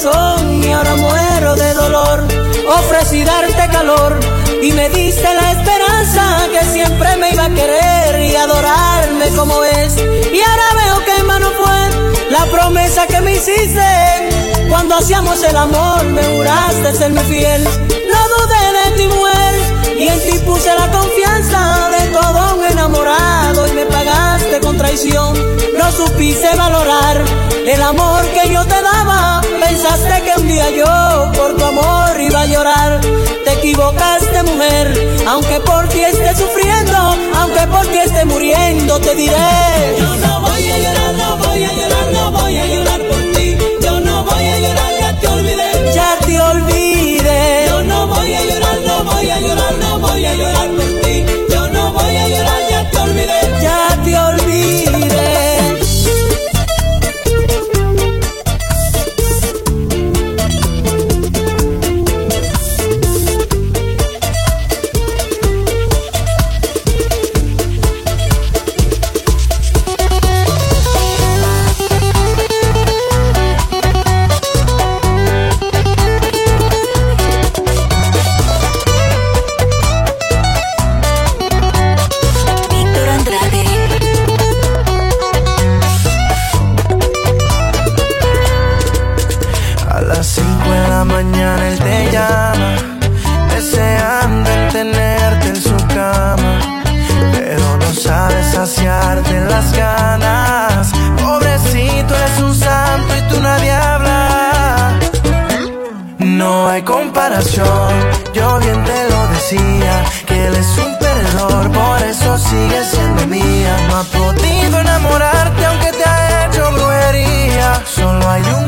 y ahora muero de dolor. Ofrecí darte calor y me diste la esperanza que siempre me iba a querer y adorarme como es. Y ahora veo que en mano fue la promesa que me hiciste. Cuando hacíamos el amor me juraste serme fiel. Y en ti puse la confianza de todo un enamorado y me pagaste con traición. No supiste valorar el amor que yo te daba. Pensaste que un día yo por tu amor iba a llorar. Te equivocaste, mujer, aunque por ti esté sufriendo, aunque por ti esté muriendo, te diré. Yo no voy a llorar, no voy a llorar, no voy a llorar No hay comparación, yo bien te lo decía, que él es un perdedor, por eso sigue siendo mía. No ha podido enamorarte aunque te ha hecho brujería. Solo hay un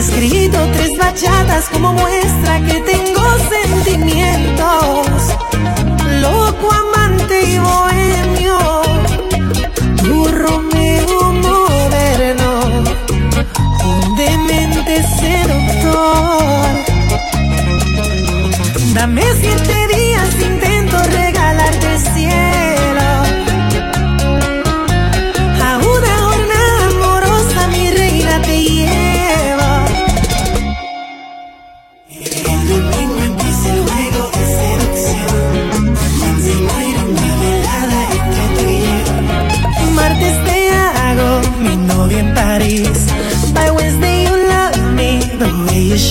escrito tres bachatas como muestra que tengo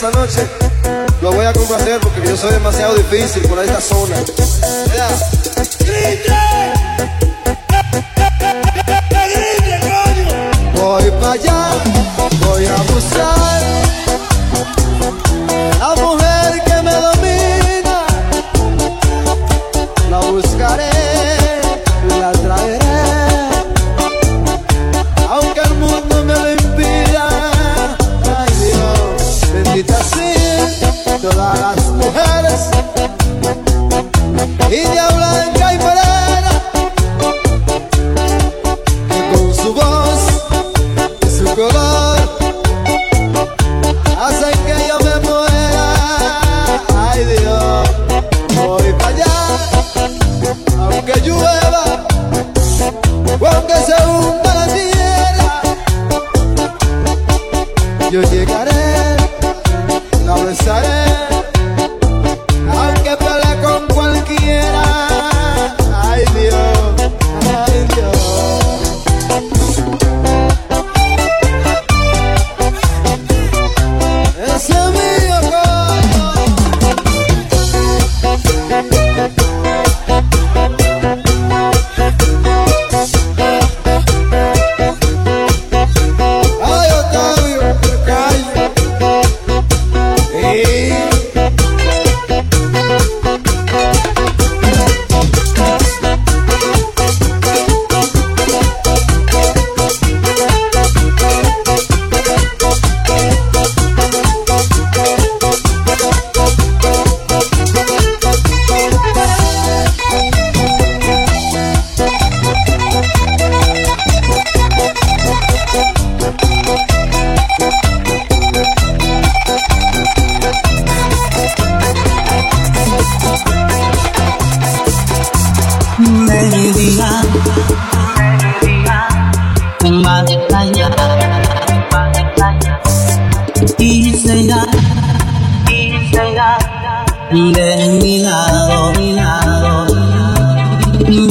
esa noche, lo voy a complacer porque yo soy demasiado difícil por esta zona. ¡Grite! Voy para allá, voy a buscar. La mujer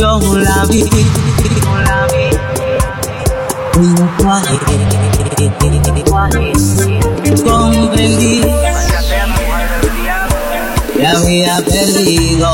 como la vi. Lenguaje, lenguaje, comprendí que había perdido.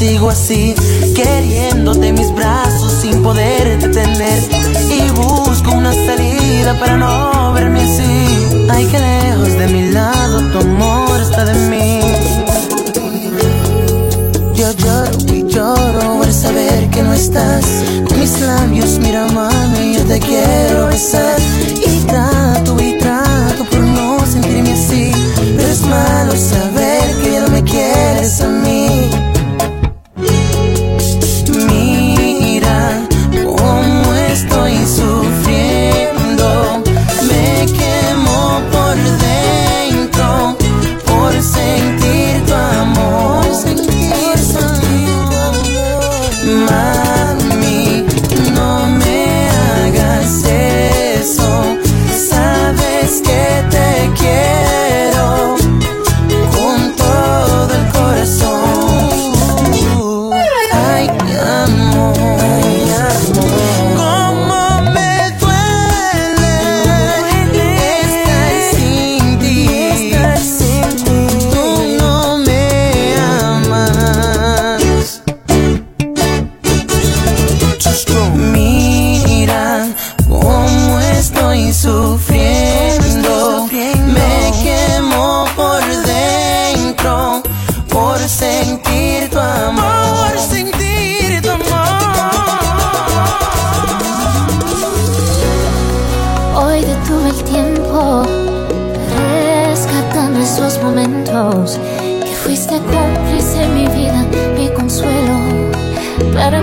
sigo así.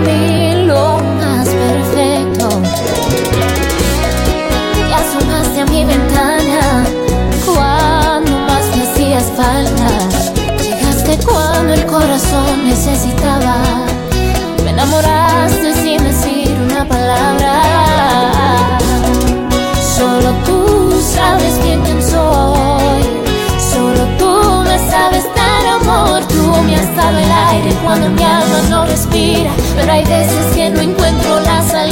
mí perfecto. Y asomaste a mi ventana cuando más me hacías falta. Llegaste cuando el corazón necesitaba. cortado el aire cuando mi alma no respira, pero hay veces que no encuentro la salida.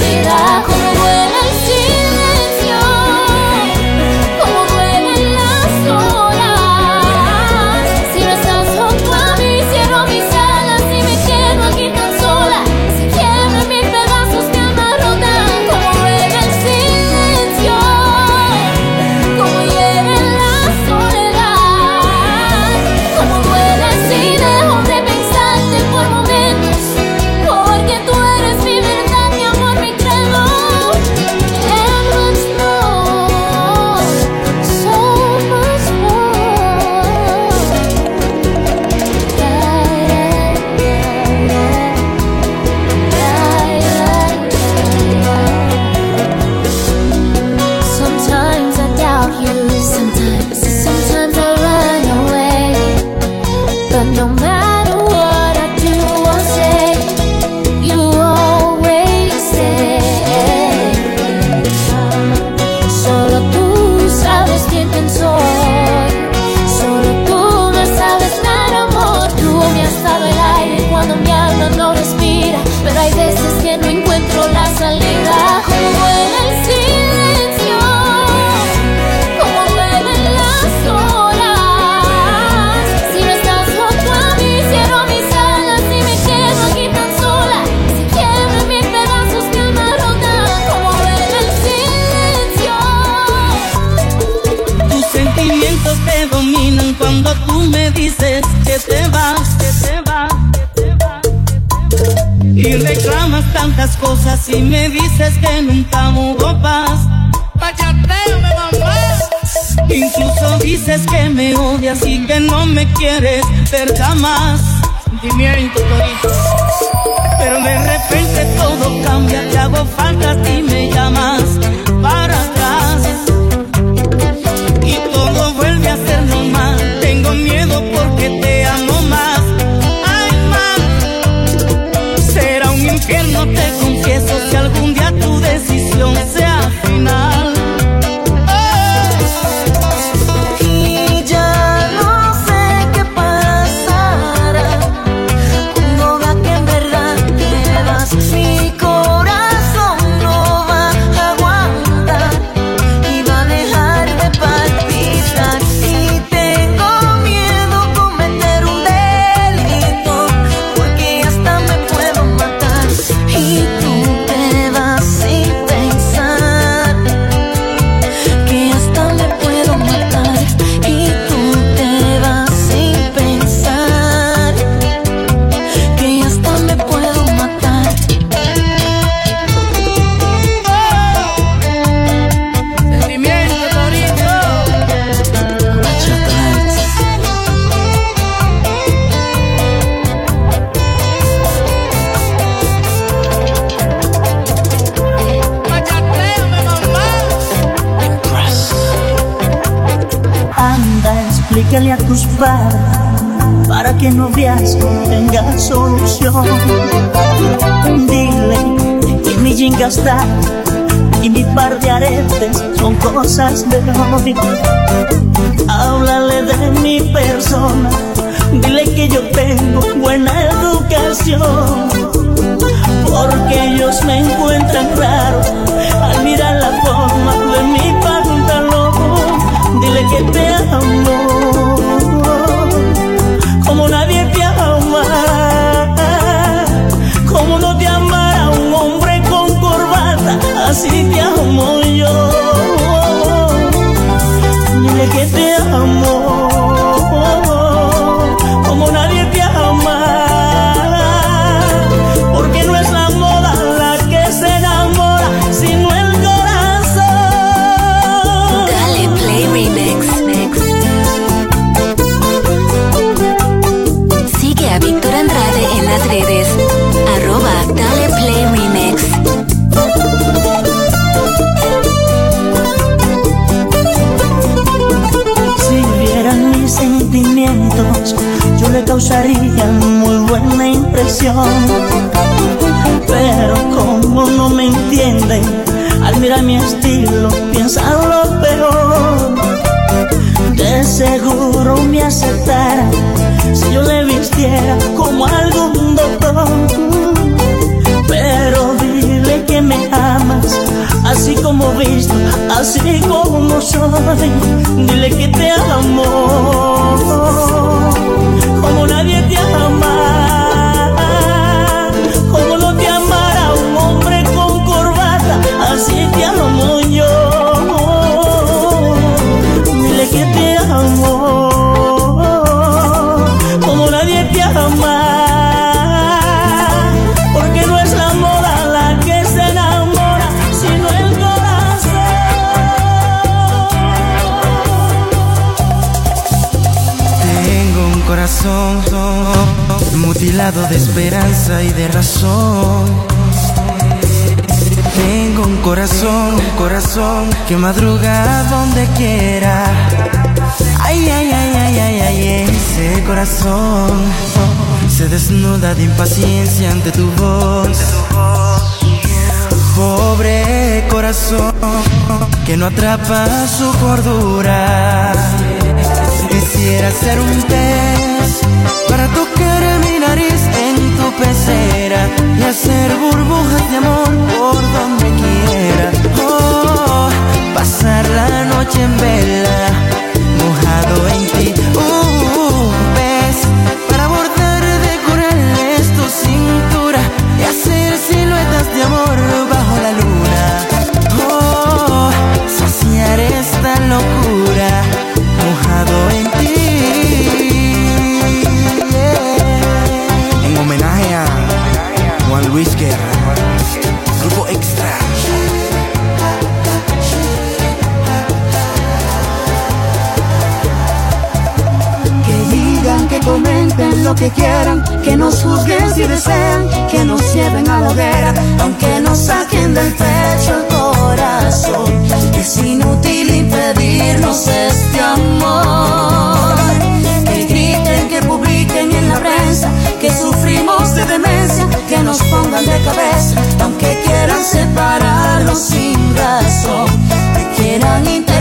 te odia, así que no me quieres ver jamás. Sentimiento, Torito. Para que no noviazgo tenga solución. Dile que mi está y mi par de aretes son cosas de hoy. Háblale de mi persona, dile que yo tengo buena educación. Porque ellos me encuentran raro al mirar la forma de mi pantalón. Dile que te amo, seguro me aceptara si yo le vistiera como algún doctor. Pero dile que me amas, así como visto, así como soy. Dile que te amo esperanza y de razón. Tengo un corazón, un corazón que madruga donde quiera. Ay, ay, ay, ay, ay, ay, ese corazón se desnuda de impaciencia ante tu voz. Pobre corazón que no atrapa su cordura. Quisiera ser un pez para tocar mi nariz y hacer burbujas de amor por donde quiera. Oh, pasar la noche en vela, mojado en ti. Uh, ves, para bordar de corales tu cintura y hacer siluetas de amor bajo la luna. Oh, saciar esta locura, que quieran, que nos juzguen si desean, que nos lleven a la hoguera, aunque nos saquen del pecho el corazón. Es inútil impedirnos este amor. Que griten, que publiquen en la prensa, que sufrimos de demencia que nos pongan de cabeza, aunque quieran separarnos sin razón, que quieran interponerse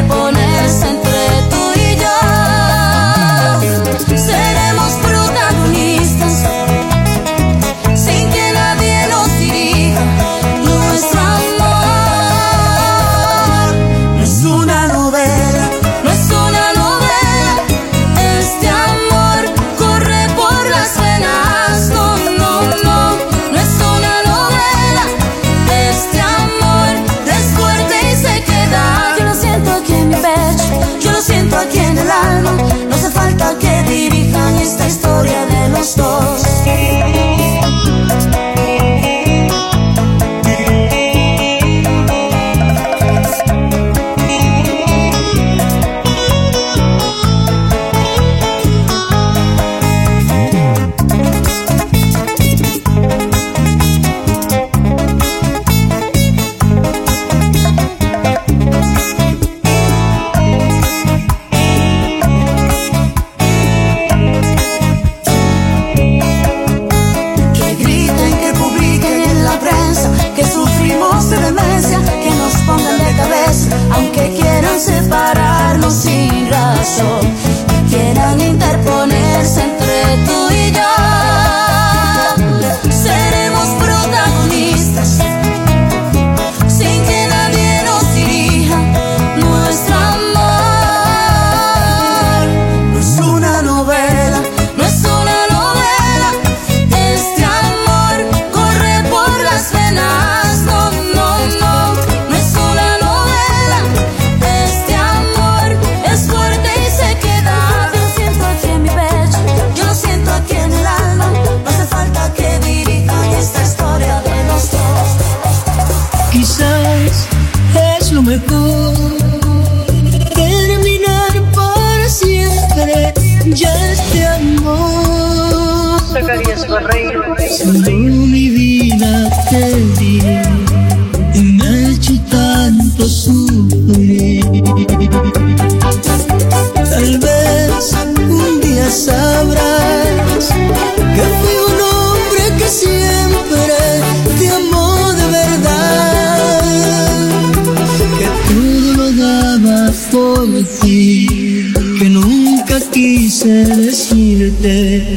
que nunca quise decirte.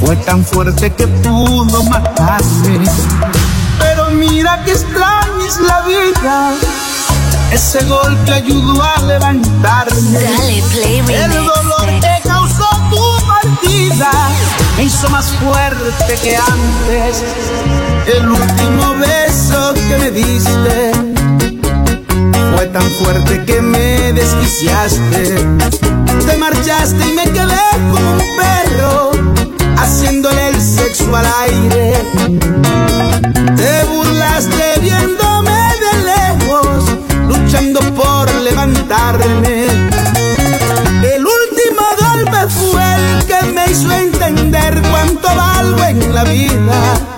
fue tan fuerte que pudo matarme. Pero mira que extraña es la vida. Ese golpe ayudó a levantarme. El dolor que causó tu partida me hizo más fuerte que antes. El último beso que me diste tan fuerte que me desquiciaste. Te marchaste y me quedé como un perro, haciéndole el sexo al aire. Te burlaste viéndome de lejos, luchando por levantarme. El último golpe fue el que me hizo entender cuánto valgo en la vida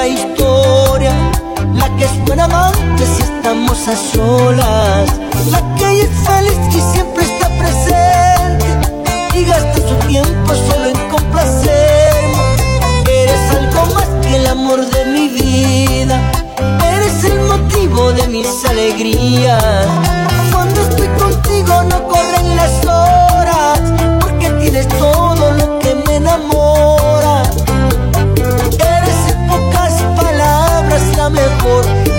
otra historia, la que es buena amante si estamos a solas, la que es feliz y siempre está presente y gasta su tiempo solo en complacerme. Eres algo más que el amor de mi vida, eres el motivo de mis alegrías. Cuando estoy contigo no corren las horas, porque tienes todo 我